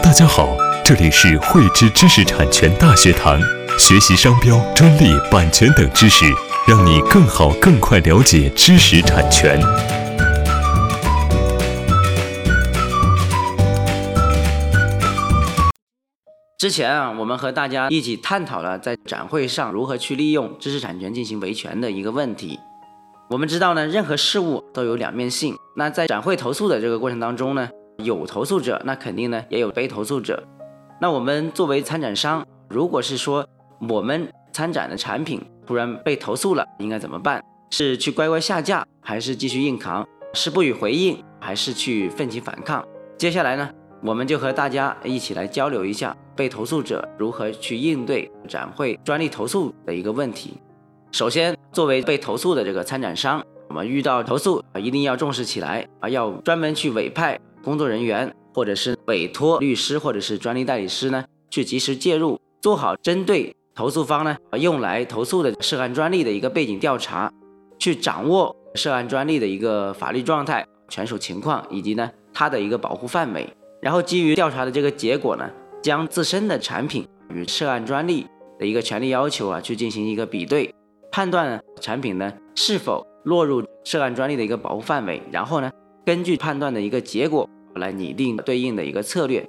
大家好，这里是汇知知识产权大学堂，学习商标、专利、版权等知识，让你更好、更快了解知识产权。之前啊，我们和大家一起探讨了在展会上如何去利用知识产权进行维权的一个问题。我们知道呢，任何事物都有两面性。那在展会投诉的这个过程当中呢，有投诉者，那肯定呢也有被投诉者。那我们作为参展商，如果是说我们参展的产品突然被投诉了，应该怎么办？是去乖乖下架，还是继续硬扛？是不予回应，还是去奋起反抗？接下来呢，我们就和大家一起来交流一下。被投诉者如何去应对展会专利投诉的一个问题？首先，作为被投诉的这个参展商，我们遇到投诉啊，一定要重视起来啊，要专门去委派工作人员，或者是委托律师或者是专利代理师呢，去及时介入，做好针对投诉方呢用来投诉的涉案专利的一个背景调查，去掌握涉案专利的一个法律状态、权属情况以及呢它的一个保护范围，然后基于调查的这个结果呢。将自身的产品与涉案专利的一个权利要求啊，去进行一个比对，判断产品呢是否落入涉案专利的一个保护范围，然后呢，根据判断的一个结果来拟定对应的一个策略。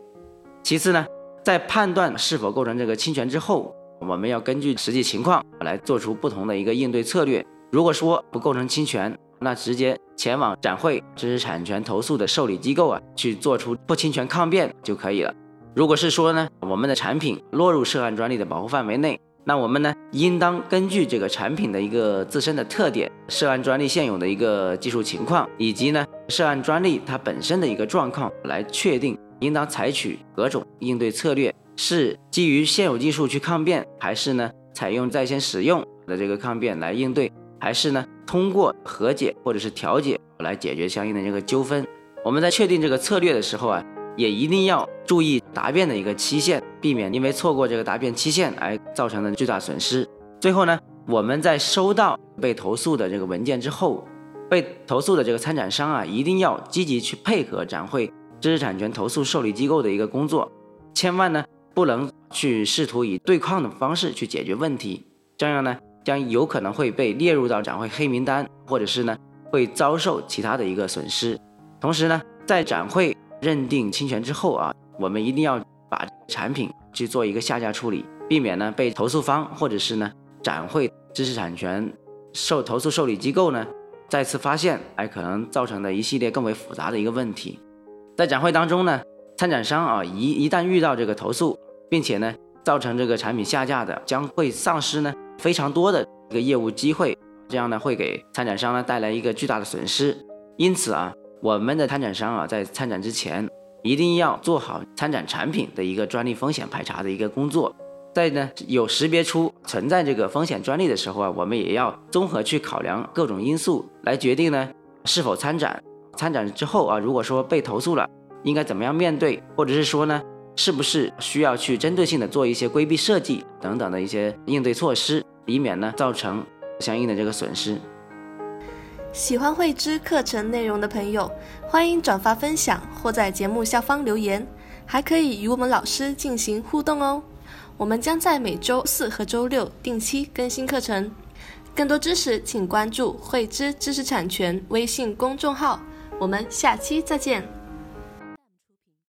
其次呢，在判断是否构成这个侵权之后，我们要根据实际情况来做出不同的一个应对策略。如果说不构成侵权，那直接前往展会知识产权投诉的受理机构啊，去做出不侵权抗辩就可以了。如果是说呢，我们的产品落入涉案专利的保护范围内，那我们呢，应当根据这个产品的一个自身的特点、涉案专利现有的一个技术情况，以及呢，涉案专利它本身的一个状况，来确定应当采取何种应对策略，是基于现有技术去抗辩，还是呢，采用在先使用的这个抗辩来应对，还是呢，通过和解或者是调解来解决相应的这个纠纷。我们在确定这个策略的时候啊。也一定要注意答辩的一个期限，避免因为错过这个答辩期限而造成的巨大损失。最后呢，我们在收到被投诉的这个文件之后，被投诉的这个参展商啊，一定要积极去配合展会知识产权投诉受理机构的一个工作，千万呢不能去试图以对抗的方式去解决问题，这样呢将有可能会被列入到展会黑名单，或者是呢会遭受其他的一个损失。同时呢，在展会。认定侵权之后啊，我们一定要把产品去做一个下架处理，避免呢被投诉方或者是呢展会知识产权受投诉受理机构呢再次发现，哎，可能造成的一系列更为复杂的一个问题。在展会当中呢，参展商啊一一旦遇到这个投诉，并且呢造成这个产品下架的，将会丧失呢非常多的一个业务机会，这样呢会给参展商呢带来一个巨大的损失。因此啊。我们的参展商啊，在参展之前一定要做好参展产品的一个专利风险排查的一个工作。在呢有识别出存在这个风险专利的时候啊，我们也要综合去考量各种因素来决定呢是否参展。参展之后啊，如果说被投诉了，应该怎么样面对，或者是说呢，是不是需要去针对性的做一些规避设计等等的一些应对措施，以免呢造成相应的这个损失。喜欢慧知课程内容的朋友，欢迎转发分享或在节目下方留言，还可以与我们老师进行互动哦。我们将在每周四和周六定期更新课程，更多知识请关注慧知知识产权微信公众号。我们下期再见。